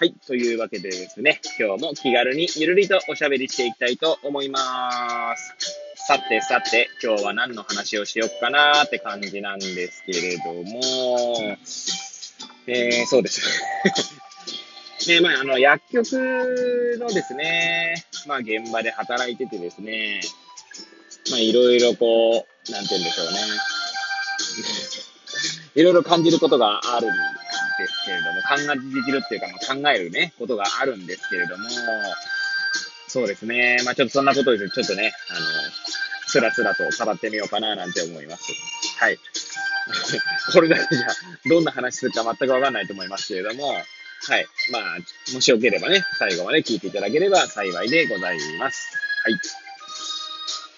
はい。というわけでですね、今日も気軽にゆるりとおしゃべりしていきたいと思います。さてさて、今日は何の話をしよっかなーって感じなんですけれども、えー、そうです。ね、まあ、あの、薬局のですね、まあ、現場で働いててですね、まあ、いろいろこう、なんて言うんでしょうね。いろいろ感じることがあるんですけれども、考えできるっていうか、まあ、考えるね、ことがあるんですけれども、そうですね。まあちょっとそんなことで、ちょっとね、あの、つらつらと語ってみようかななんて思います。はい。これだけじゃ、どんな話するか全くわかんないと思いますけれども、はい。まあ、もしよければね、最後まで聞いていただければ幸いでございます。はい。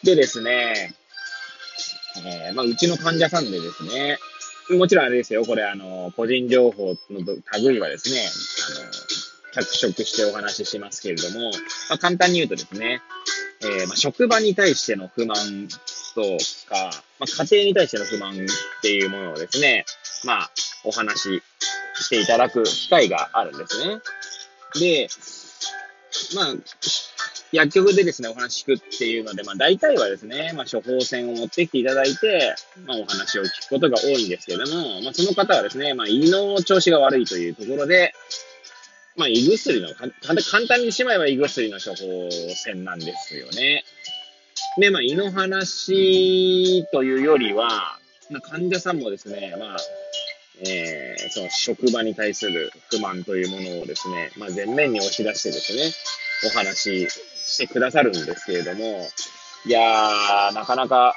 でですね、えー、まあ、うちの患者さんでですね、もちろんあれですよ、これ、あの、個人情報の類はですね、あの、脚色してお話ししますけれども、まあ、簡単に言うとですね、えー、まあ、職場に対しての不満とか、まあ、家庭に対しての不満っていうものをですね、まあ、お話ししていただく機会があるんですね。で、まあ、薬局でですね、お話聞くっていうので、まあ大体はですね、まあ処方箋を持ってきていただいて、まあお話を聞くことが多いんですけども、まあその方はですね、まあ胃の調子が悪いというところで、まあ胃薬の、簡単にしまえば胃薬の処方箋なんですよね。で、まあ胃の話というよりは、まあ、患者さんもですね、まあ、えー、その職場に対する不満というものをですね、まあ、前面に押し出してですね、お話してくださるんですけれども、いやー、なかなか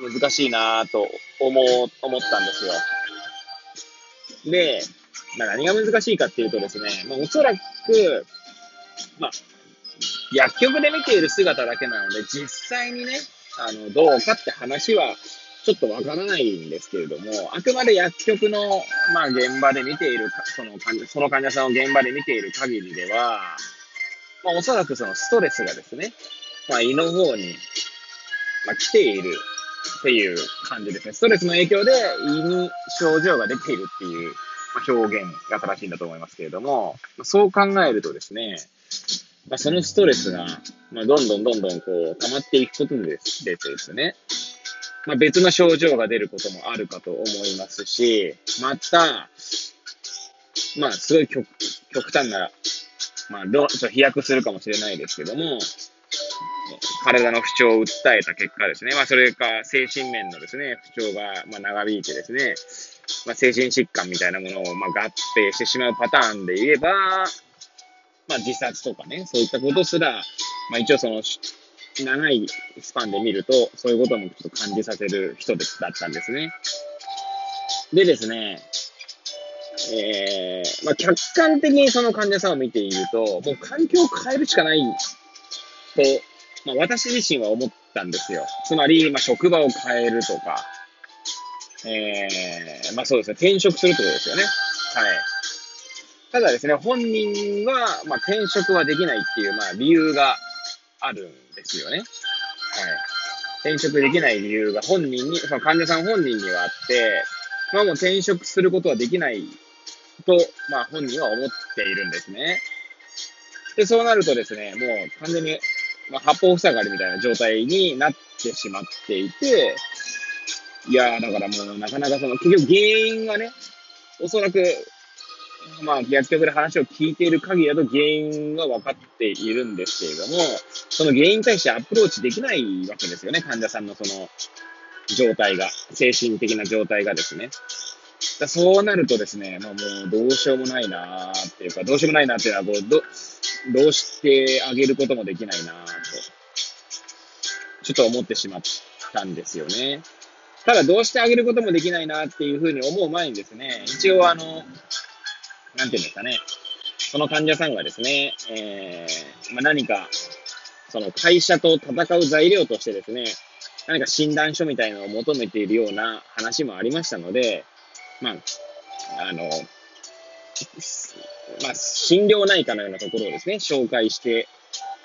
難しいなと思思ったんですよ。で、まあ、何が難しいかっていうとですね、まあ、おそらく、まあ、薬局で見ている姿だけなので、実際にね、あの、どうかって話は、ちょっとわからないんですけれども、あくまで薬局の、まあ、現場で見ている、その患者、その患者さんを現場で見ている限りでは、まあ、おそらくそのストレスがですね、まあ、胃の方に、まあ、来ているっていう感じですね。ストレスの影響で胃に症状が出ているっていう、ま、表現が正しいんだと思いますけれども、ま、そう考えるとですね、ま、そのストレスが、ま、どんどんどんどんこう溜まっていくことでですですね、ま、別の症状が出ることもあるかと思いますし、また、まあ、すごい極端なまあ、どちょっと飛躍するかもしれないですけども、体の不調を訴えた結果ですね、まあ、それか精神面のですね、不調が、ま長引いてですね、まあ、精神疾患みたいなものを、ま合併してしまうパターンで言えば、まあ、自殺とかね、そういったことすら、まあ、一応その、長いスパンで見ると、そういうこともちょっと感じさせる人だったんですね。でですね、えー、まあ、客観的にその患者さんを見ていると、もう環境を変えるしかないと、まあ、私自身は思ったんですよ。つまり、まあ、職場を変えるとか、えー、まあそうですね、転職するってことですよね。はい。ただですね、本人は、まあ、転職はできないっていう、まあ、理由があるんですよね。はい。転職できない理由が本人に、その患者さん本人にはあって、まあもう転職することはできないと、まあ本人は思っているんですね。で、そうなるとですね、もう完全に、まあ、八方塞がりみたいな状態になってしまっていて、いやー、だからもうなかなかその、結局原因がね、おそらく、まあ薬局で話を聞いている限りだと原因が分かっているんですけれども、その原因に対してアプローチできないわけですよね、患者さんのその状態が、精神的な状態がですね。だそうなるとですね、まあ、もうどうしようもないなーっていうか、どうしようもないなっていうのはこうど、どうしてあげることもできないなーと、ちょっと思ってしまったんですよね。ただ、どうしてあげることもできないなっていうふうに思う前にですね、一応あの、なんていうんですかね、その患者さんがですね、えー、まあ、何か、その会社と戦う材料としてですね、何か診断書みたいなのを求めているような話もありましたので、まあ、あの、まあ、心療内科のようなところをですね、紹介して、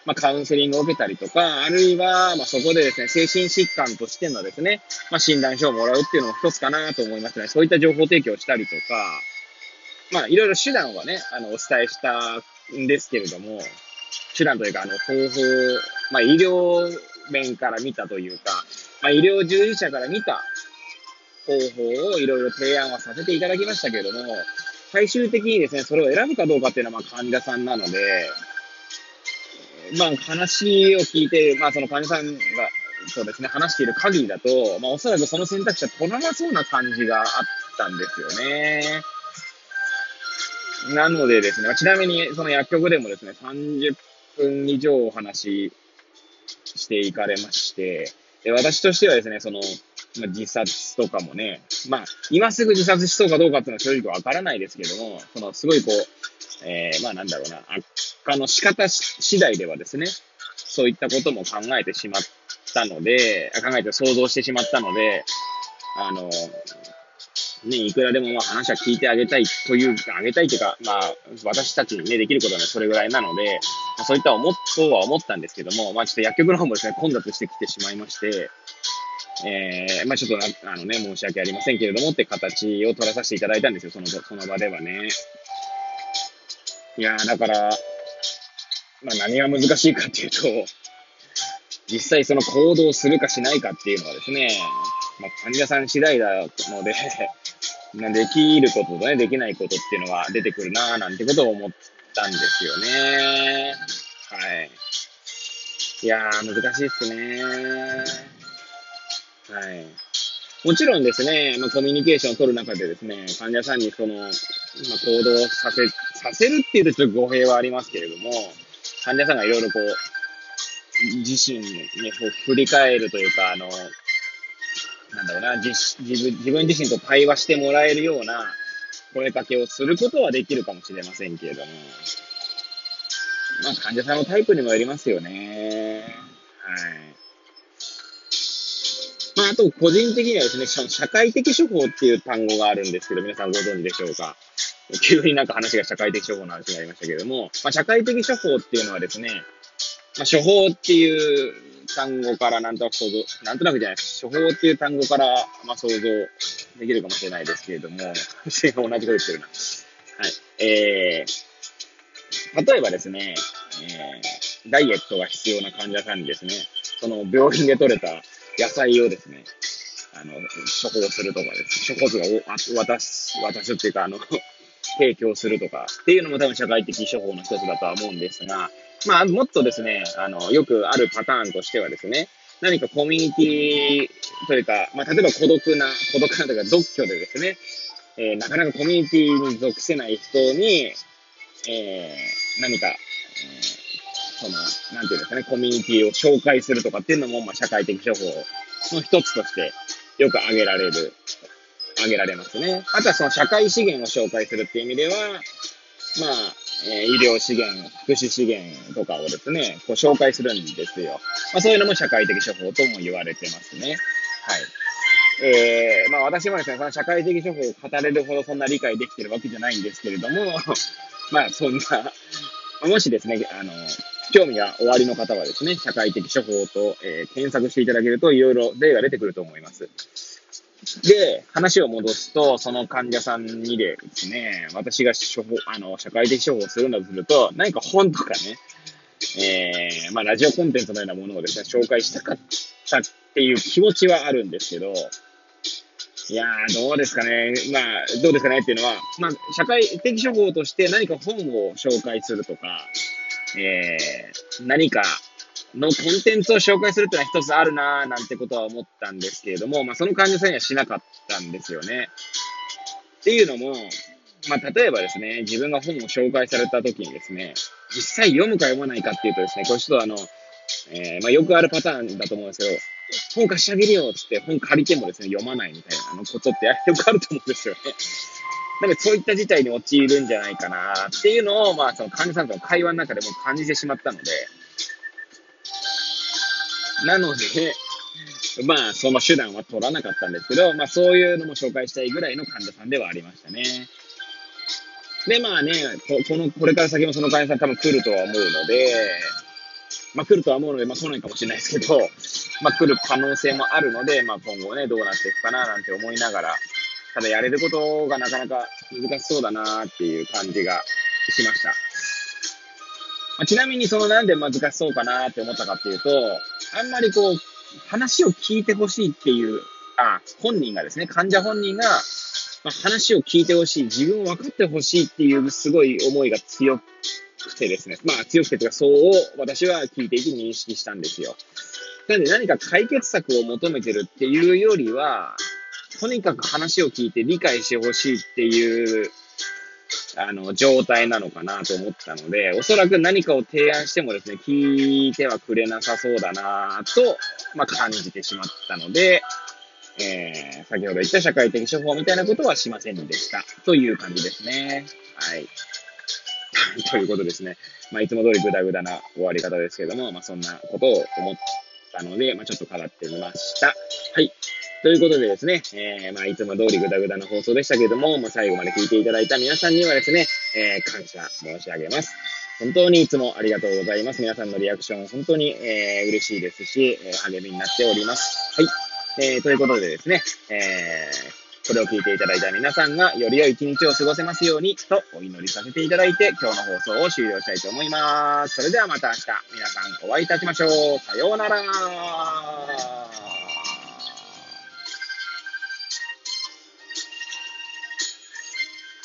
まあ、カウンセリングを受けたりとか、あるいは、まあ、そこでですね、精神疾患としてのですね、まあ、診断書をもらうっていうのも一つかなと思いますね。そういった情報提供したりとか、まあ、いろいろ手段はね、あの、お伝えしたんですけれども、手段というか、あの、方法、まあ、医療面から見たというか、まあ、医療従事者から見た方法をいろいろ提案はさせていただきましたけれども、最終的にですね、それを選ぶかどうかっていうのは、まあ、患者さんなので、まあ、話を聞いて、まあ、その患者さんが、そうですね、話している限りだと、まあ、おそらくその選択肢は取らなそうな感じがあったんですよね。なのでですね、ちなみに、その薬局でもですね、30分以上お話ししていかれまして、で私としてはですね、その、まあ、自殺とかもね、まあ、今すぐ自殺しそうかどうかっていうのは正直わからないですけども、その、すごいこう、えー、まあなんだろうな、悪化の仕方次第ではですね、そういったことも考えてしまったので、考えて想像してしまったので、あの、ね、いくらでもまあ話は聞いてあげたいというか、あげたいというか、まあ、私たちにね、できることはそれぐらいなので、まあ、そういった思っ、そうは思ったんですけども、まあちょっと薬局の方もですね、混雑してきてしまいまして、えー、まあちょっとあのね、申し訳ありませんけれどもって形を取らさせていただいたんですよ、その、その場ではね。いや、だから、まあ何が難しいかっていうと、実際その行動するかしないかっていうのはですね、まあ患者さん次第だので、できることとね、できないことっていうのが出てくるなぁなんてことを思ったんですよね。はい。いやー、難しいっすねはい。もちろんですね、まあ、コミュニケーションを取る中でですね、患者さんにその、まあ、行動させ、させるっていうとちょっと語弊はありますけれども、患者さんがいろいろこう、自身に、振り返るというか、あの、なんだろうな、自自分自分自身と対話してもらえるような声かけをすることはできるかもしれませんけれども、まあ患者さんのタイプにもよりますよね。はい。まああと個人的にはですね、社会的処方っていう単語があるんですけど、皆さんご存知でしょうか。急になんか話が社会的処方の話になりましたけれども、まあ、社会的処方っていうのはですね、まあ、処方っていう単語からなんとなく想像、なんとなくじゃないです。処方っていう単語から、まあ、想像できるかもしれないですけれども、同じこと言ってるな。はい。えー、例えばですね、えー、ダイエットが必要な患者さんにですね、その病院で採れた野菜をですね、あの、処方するとかです。処方図が渡す、渡すっていうか、あの、提供するとかっていうのも多分社会的処方の一つだとは思うんですが、まあ、もっとですね、あの、よくあるパターンとしてはですね、何かコミュニティというか、まあ、例えば孤独な、孤独なというか、独居でですね、えー、なかなかコミュニティに属せない人に、えー、何か、えー、その、なんていうんですかね、コミュニティを紹介するとかっていうのも、まあ、社会的処方の一つとしてよく挙げられる、挙げられますね。あとはその社会資源を紹介するっていう意味では、まあ、え、医療資源、福祉資源とかをですね、こう紹介するんですよ。まあ、そういうのも社会的処方とも言われてますね。はい。えー、まあ私もですね、その社会的処方を語れるほどそんな理解できてるわけじゃないんですけれども、まあそんな、もしですね、あの、興味がおありの方はですね、社会的処方と、えー、検索していただけるといろいろ例が出てくると思います。で、話を戻すと、その患者さんにですね、私が処方、あの、社会的処方をするんだとすると、何か本とかね、えー、まあ、ラジオコンテンツのようなものをですね、紹介したかったっていう気持ちはあるんですけど、いやー、どうですかね。まあ、どうですかねっていうのは、まあ、社会的処方として何か本を紹介するとか、えー、何かのコンテンツを紹介するっていうのは一つあるなぁなんてことは思ったんですけれども、まあその患者さんにはしなかったんですよね。っていうのも、まあ例えばですね、自分が本を紹介された時にですね、実際読むか読まないかっていうとですね、これちょっとあの、えー、まあよくあるパターンだと思うんですけど、本貸してあげるよっつって本借りてもですね、読まないみたいなのことってよくあると思うんですよね。なんかそういった事態に陥るんじゃないかなっていうのを、まあ、その患者さんとの会話の中でも感じてしまったので、なので、まあ、その手段は取らなかったんですけど、まあ、そういうのも紹介したいぐらいの患者さんではありましたね。で、まあね、ここの、これから先もその患者さん多分来るとは思うので、まあ来るとは思うので、まあ来ないかもしれないですけど、まあ来る可能性もあるので、まあ今後ね、どうなっていくかななんて思いながら、ただやれることがなかなか難しそうだなっていう感じがしました。まあ、ちなみにそのなんで難しそうかなって思ったかっていうと、あんまりこう、話を聞いてほしいっていう、あ、本人がですね、患者本人が、まあ、話を聞いてほしい、自分を分かってほしいっていうすごい思いが強くてですね、まあ強くてというか、そう私は聞いていて認識したんですよ。なので何か解決策を求めてるっていうよりは、とにかく話を聞いて理解してほしいっていうあの、状態なのかなと思ったので、おそらく何かを提案してもですね、聞いてはくれなさそうだなと、まあ、感じてしまったので、えー、先ほど言った社会的処方みたいなことはしませんでした。という感じですね。はい。ということですね。まあ、いつも通りグダグダな終わり方ですけども、まあ、そんなことを思ったので、まあ、ちょっと語ってみました。ということでですね、えー、まあ、いつも通りぐだぐだな放送でしたけれども、まあ、最後まで聞いていただいた皆さんにはですね、えー、感謝申し上げます。本当にいつもありがとうございます。皆さんのリアクション、本当に、えー、嬉しいですし、えー、励みになっております。はい。えー、ということでですね、えー、これを聞いていただいた皆さんがより良い一日を過ごせますようにとお祈りさせていただいて今日の放送を終了したいと思います。それではまた明日皆さんお会いいたしましょう。さようなら。